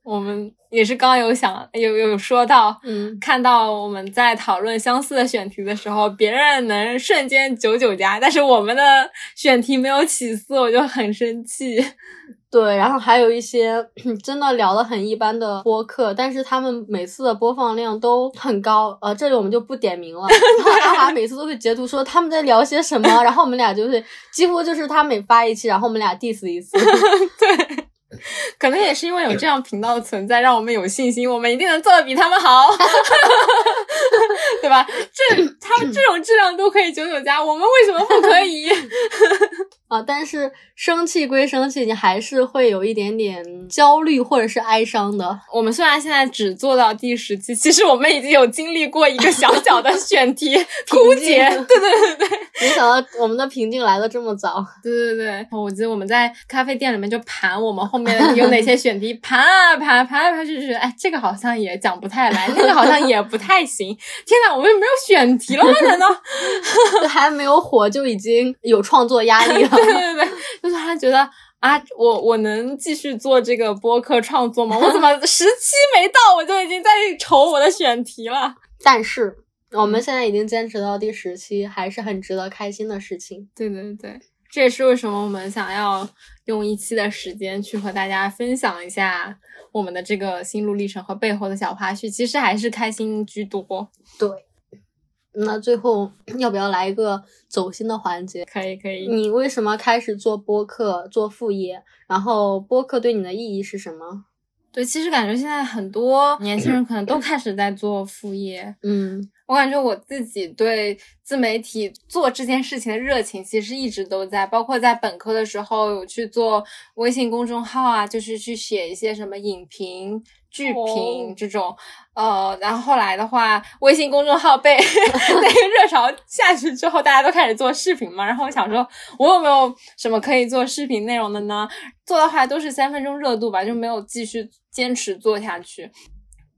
我们也是刚刚有想有有说到，嗯，看到我们在讨论相似的选题的时候，别人能瞬间九九加，但是我们的选题没有起色，我就很生气。对，然后还有一些 真的聊的很一般的播客，但是他们每次的播放量都很高。呃，这里我们就不点名了。然后阿华每次都会截图说他们在聊些什么，然后我们俩就是几乎就是他每发一期，然后我们俩 diss 一次。对，可能也是因为有这样频道的存在，让我们有信心，我们一定能做的比他们好，对吧？这他们这种质量都可以九九加，我们为什么不可以？啊，但是生气归生气，你还是会有一点点焦虑或者是哀伤的。我们虽然现在只做到第十期，其实我们已经有经历过一个小小的选题 枯竭。对对对对没想到我们的瓶颈来的这么早。对对对，我记得我们在咖啡店里面就盘我们后面有哪些选题，盘啊盘，盘来盘去，就觉得哎，这个好像也讲不太来，那个好像也不太行。天呐，我们没有选题了吗？难道？还没有火就已经有创作压力了。对对对，就是他觉得啊，我我能继续做这个播客创作吗？我怎么 十期没到，我就已经在愁我的选题了？但是我们现在已经坚持到第十期，还是很值得开心的事情。对对对，这也是为什么我们想要用一期的时间去和大家分享一下我们的这个心路历程和背后的小花絮。其实还是开心居多。对，那最后 要不要来一个走心的环节？可以可以。你为什么开始做播客，做副业？然后播客对你的意义是什么？对，其实感觉现在很多年轻人可能都开始在做副业。嗯，我感觉我自己对自媒体做这件事情的热情，其实一直都在。包括在本科的时候有去做微信公众号啊，就是去写一些什么影评、剧评这种。呃，然后后来的话，微信公众号被 那个热潮下去之后，大家都开始做视频嘛。然后我想说，我有没有什么可以做视频内容的呢？做的话都是三分钟热度吧，就没有继续。坚持做下去，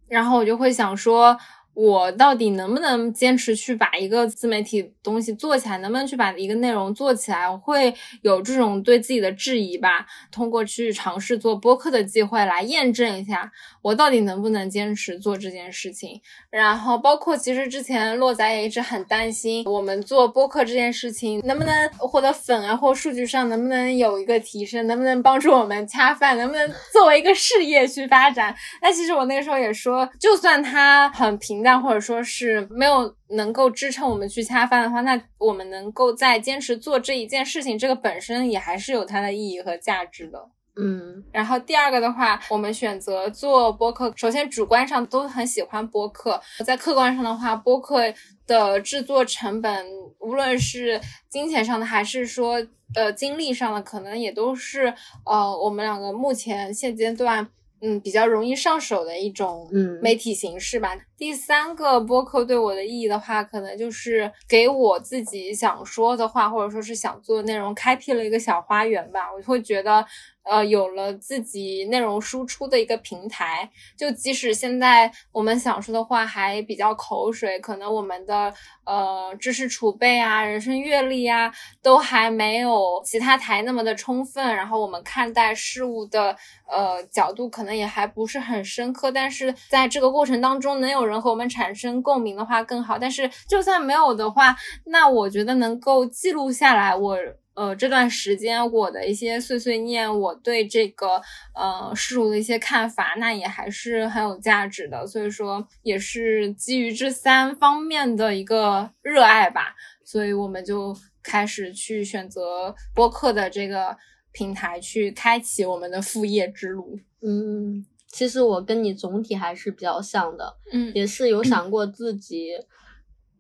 然后我就会想说。我到底能不能坚持去把一个自媒体东西做起来？能不能去把一个内容做起来？我会有这种对自己的质疑吧。通过去尝试做播客的机会来验证一下，我到底能不能坚持做这件事情。然后包括其实之前洛仔也一直很担心，我们做播客这件事情能不能获得粉啊，或数据上能不能有一个提升，能不能帮助我们恰饭，能不能作为一个事业去发展？那其实我那个时候也说，就算它很平。但或者说是没有能够支撑我们去恰饭的话，那我们能够在坚持做这一件事情，这个本身也还是有它的意义和价值的。嗯，然后第二个的话，我们选择做播客，首先主观上都很喜欢播客，在客观上的话，播客的制作成本，无论是金钱上的还是说呃精力上的，可能也都是呃我们两个目前现阶段。嗯，比较容易上手的一种媒体形式吧。第三个播客对我的意义的话，可能就是给我自己想说的话，或者说是想做的内容，开辟了一个小花园吧。我会觉得。呃，有了自己内容输出的一个平台，就即使现在我们想说的话还比较口水，可能我们的呃知识储备啊、人生阅历啊，都还没有其他台那么的充分，然后我们看待事物的呃角度可能也还不是很深刻。但是在这个过程当中，能有人和我们产生共鸣的话更好。但是就算没有的话，那我觉得能够记录下来我。呃，这段时间我的一些碎碎念，我对这个呃事物的一些看法，那也还是很有价值的。所以说，也是基于这三方面的一个热爱吧，所以我们就开始去选择播客的这个平台，去开启我们的副业之路。嗯，其实我跟你总体还是比较像的，嗯，也是有想过自己。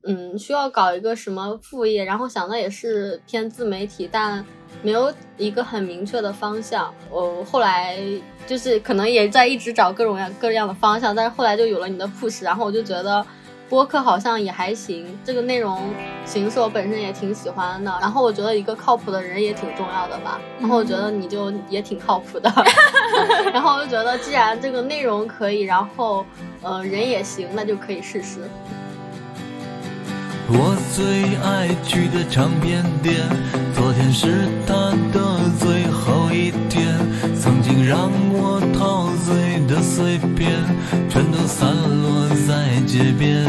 嗯，需要搞一个什么副业，然后想的也是偏自媒体，但没有一个很明确的方向。我后来就是可能也在一直找各种样各样的方向，但是后来就有了你的 push，然后我就觉得播客好像也还行，这个内容形式我本身也挺喜欢的。然后我觉得一个靠谱的人也挺重要的吧。然后我觉得你就也挺靠谱的。然后我就觉得既然这个内容可以，然后呃人也行，那就可以试试。我最爱去的唱片店，昨天是他的最后一天。曾经让我陶醉的碎片，全都散落在街边。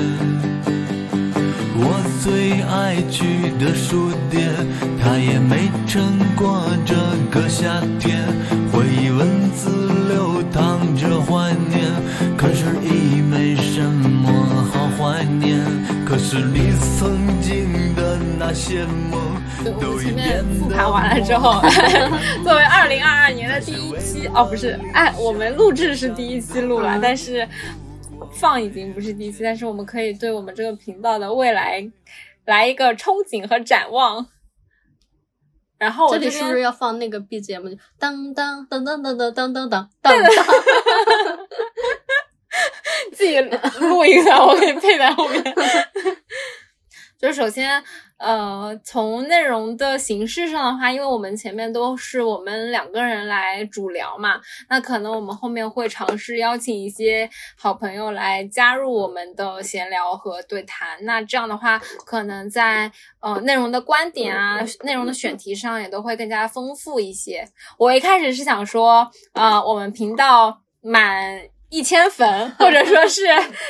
我最爱去的书店，它也没撑过这个夏天。回忆文字流淌着怀念，可是已没什么好怀念。可是你曾经的那些梦，我们前面复盘完了之后，作为二零二二年的第一期，哦，不是，哎，我们录制是第一期录了，但是放已经不是第一期，但是我们可以对我们这个频道的未来来一个憧憬和展望。然后这里是不是要放那个 BGM？当当当当当当当当当当。自己录一下，我给你配在后面。就是首先，呃，从内容的形式上的话，因为我们前面都是我们两个人来主聊嘛，那可能我们后面会尝试邀请一些好朋友来加入我们的闲聊和对谈。那这样的话，可能在呃内容的观点啊、内容的选题上也都会更加丰富一些。我一开始是想说，呃，我们频道满。一千粉，或者说是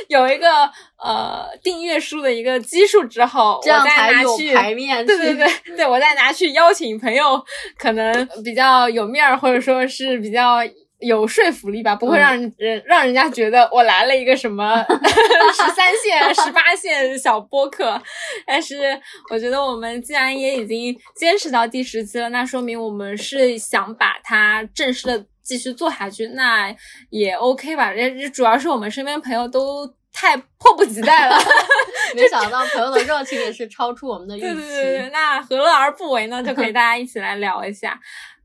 有一个呃订阅数的一个基数之后，这样我再才有拿去排面对对对 对，我再拿去邀请朋友，可能比较有面儿，或者说是比较。有说服力吧，不会嗯让人、让人家觉得我来了一个什么 十三线、十八线小播客。但是我觉得我们既然也已经坚持到第十期了，那说明我们是想把它正式的继续做下去，那也 OK 吧。这主要是我们身边朋友都太迫不及待了。没想到朋友的热情也是超出我们的预期。对对对对，那何乐而不为呢？就可以大家一起来聊一下。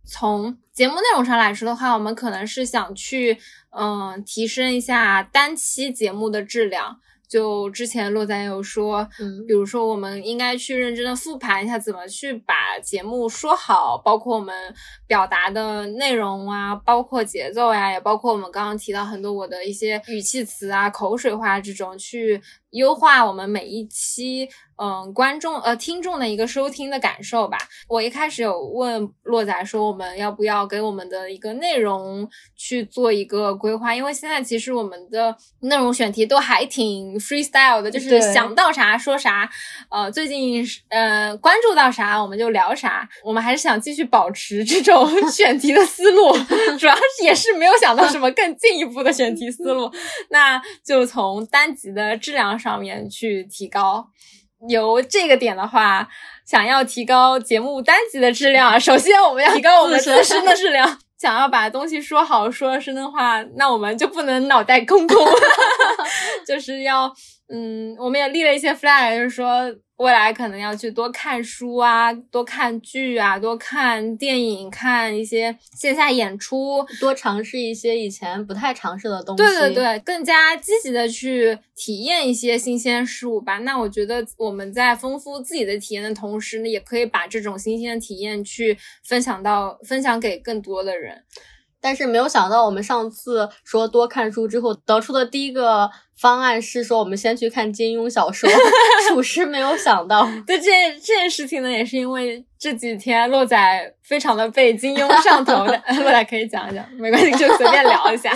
从节目内容上来说的话，我们可能是想去嗯、提升一下单期节目的质量。就之前洛仔有说，嗯比如说我们应该去认真的复盘一下，怎么去把节目说好，包括我们表达的内容啊，包括节奏呀、也包括我们刚刚提到很多我的一些语气词啊、口水话这种，去优化我们每一期嗯观众呃听众的一个收听的感受吧。我一开始有问洛仔说，我们要不要给我们的一个内容去做一个规划？因为现在其实我们的内容选题都还挺 freestyle 的，就是想到啥说啥。呃，最近是呃关注到啥我们就聊啥。我们还是想继续保持这种选题的思路，主要是也是没有想到什么更进一步的选题思路。那就从单集的质量上面去提高。由这个点的话，想要提高节目单集的质量，首先我们要提高我们自身的质量。想要把东西说好、说深的话，那我们就不能脑袋空空，就是要，嗯，我们也立了一些 flag，就是说未来可能要去多看书啊，多看剧啊，多看电影，看一些线下演出，多尝试一些以前不太尝试的东西。对对对，更加积极的去体验一些新鲜事物吧。那我觉得我们在丰富自己的体验的同时呢，也可以把这种新鲜的体验去分享到分享给更多的人。但是没有想到，我们上次说多看书之后得出的第一个方案是说，我们先去看金庸小说，属实没有想到。对这件这件事情呢，也是因为这几天洛仔非常的被金庸上头的，洛仔可以讲一讲，没关系，就随便聊一下。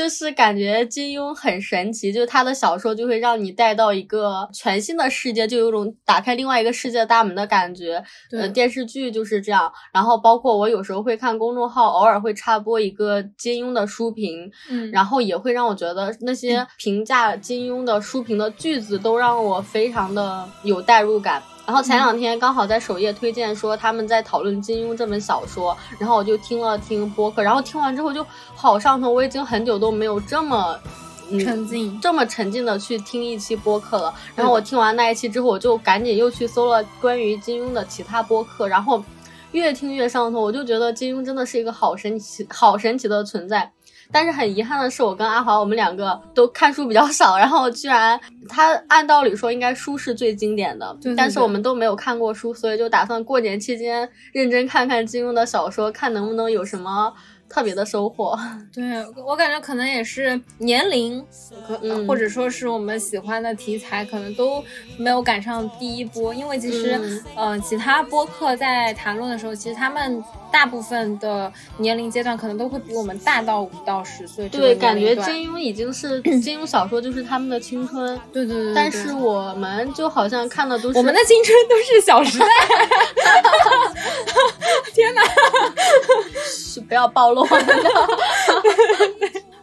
就是感觉金庸很神奇，就是他的小说就会让你带到一个全新的世界，就有种打开另外一个世界大门的感觉。对呃，电视剧就是这样，然后包括我有时候会看公众号，偶尔会插播一个金庸的书评，嗯，然后也会让我觉得那些评价金庸的书评的句子都让我非常的有代入感。然后前两天刚好在首页推荐说他们在讨论金庸这本小说，然后我就听了听播客，然后听完之后就好上头，我已经很久都没有这么。嗯沉浸这么沉浸的去听一期播客了，然后我听完那一期之后，我就赶紧又去搜了关于金庸的其他播客，然后越听越上头，我就觉得金庸真的是一个好神奇、好神奇的存在。但是很遗憾的是，我跟阿华我们两个都看书比较少，然后居然他按道理说应该书是最经典的，对对但是我们都没有看过书，所以就打算过年期间认真看看金庸的小说，看能不能有什么特别的收获。对我感觉可能也是年龄，可、嗯或者说是我们喜欢的题材，可能都没有赶上第一波。因为其实，嗯呃，其他播客在谈论的时候，其实他们大部分的年龄阶段可能都会比我们大到五到十岁对，感觉金庸已经是 金庸小说就是他们的青春，对对对对，但是我们就好像看的都是我们的青春都是《小时代》天哪！是不要暴露。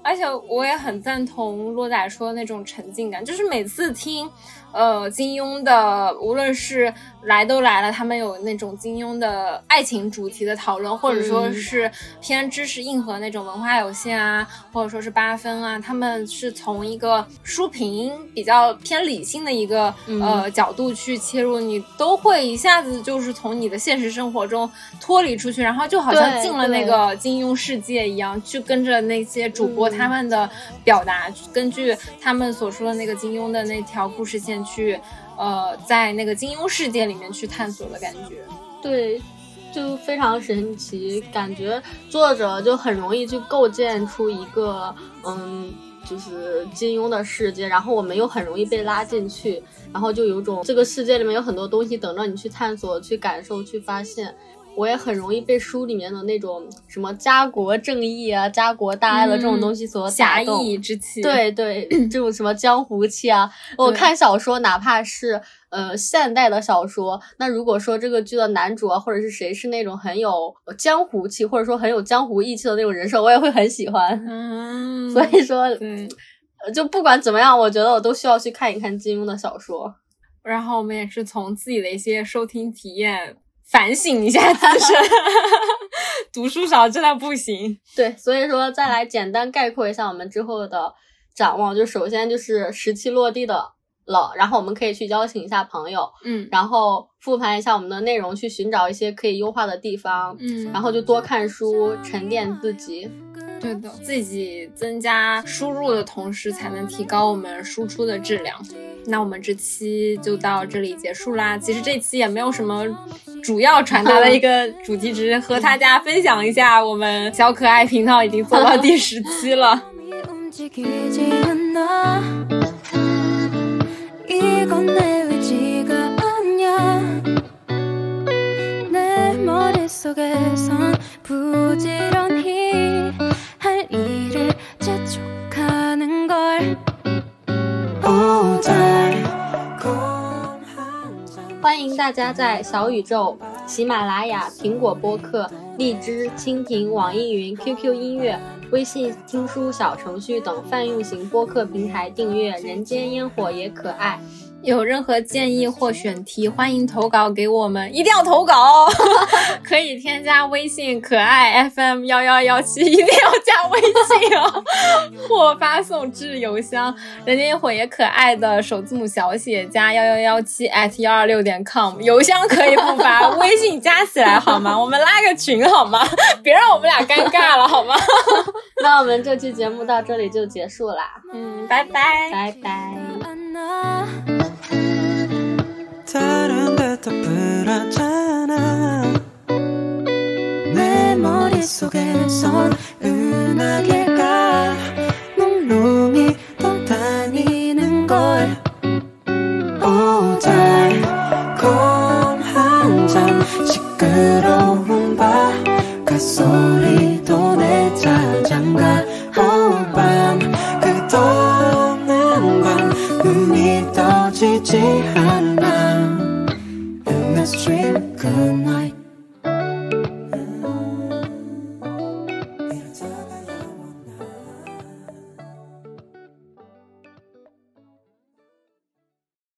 而且我也很赞同洛仔说的那种沉浸感，就是每次听，呃，金庸的，无论是来都来了，他们有那种金庸的爱情主题的讨论，或者说是偏知识硬核那种文化有限啊，或者说是八分啊，他们是从一个书评比较偏理性的一个、呃角度去切入，你都会一下子就是从你的现实生活中脱离出去，然后就好像进了那个金庸世界一样，去跟着那些主播嗯。他们的表达，根据他们所说的那个金庸的那条故事线去，呃，在那个金庸世界里面去探索的感觉。对，就非常神奇，感觉作者就很容易去构建出一个嗯。就是金庸的世界，然后我们又很容易被拉进去，然后就有种这个世界里面有很多东西等着你去探索、去感受、去发现。我也很容易被书里面的那种什么家国正义啊、家国大爱的这种东西所侠。义之气。，对对，这种什么江湖气啊，我看小说，哪怕是呃现代的小说，那如果说这个剧的男主啊，或者是谁是那种很有江湖气，或者说很有江湖义气的那种人设，我也会很喜欢。嗯，所以说，对。呃就不管怎么样，我觉得我都需要去看一看金庸的小说。然后我们也是从自己的一些收听体验反省一下自身，读书少真的不行。对，所以说再来简单概括一下我们之后的展望，就首先就是时期落地的了，然后我们可以去邀请一下朋友，嗯然后复盘一下我们的内容，去寻找一些可以优化的地方，嗯然后就多看书，沉淀自己。对的，自己增加输入的同时，才能提高我们输出的质量。那我们这期就到这里结束啦。其实这期也没有什么主要传达的一个主题，只是和大家分享一下，我们小可爱频道已经做到第十期了。 움직이지 않아 이건 내 의지가 아니야 내 머릿속에선 부지런히 할 일을 재촉하는 걸 오달 欢迎大家在小宇宙、喜马拉雅、苹果播客、荔枝、蜻蜓、网易云、QQ 音乐、微信听书小程序等泛用型播客平台订阅《人间烟火也可爱》。 有任何建议或选题，欢迎投稿给我们，一定要投稿哦！可以添加微信可爱 FM 幺幺幺七，一定要加微信哦，或发送至邮箱人间烟火也可爱的首字母小写加幺幺幺七 at 幺二六点 com，邮箱可以不发，微信加起来好吗？我们拉个群好吗？别让我们俩尴尬了好吗？那我们这期节目到这里就结束啦，嗯，拜拜。拜拜。 속에선 은하계가. 놈놈이 떠다니는 걸. 오달 곰한잔 시끄러워 지지 않아 In the street, good night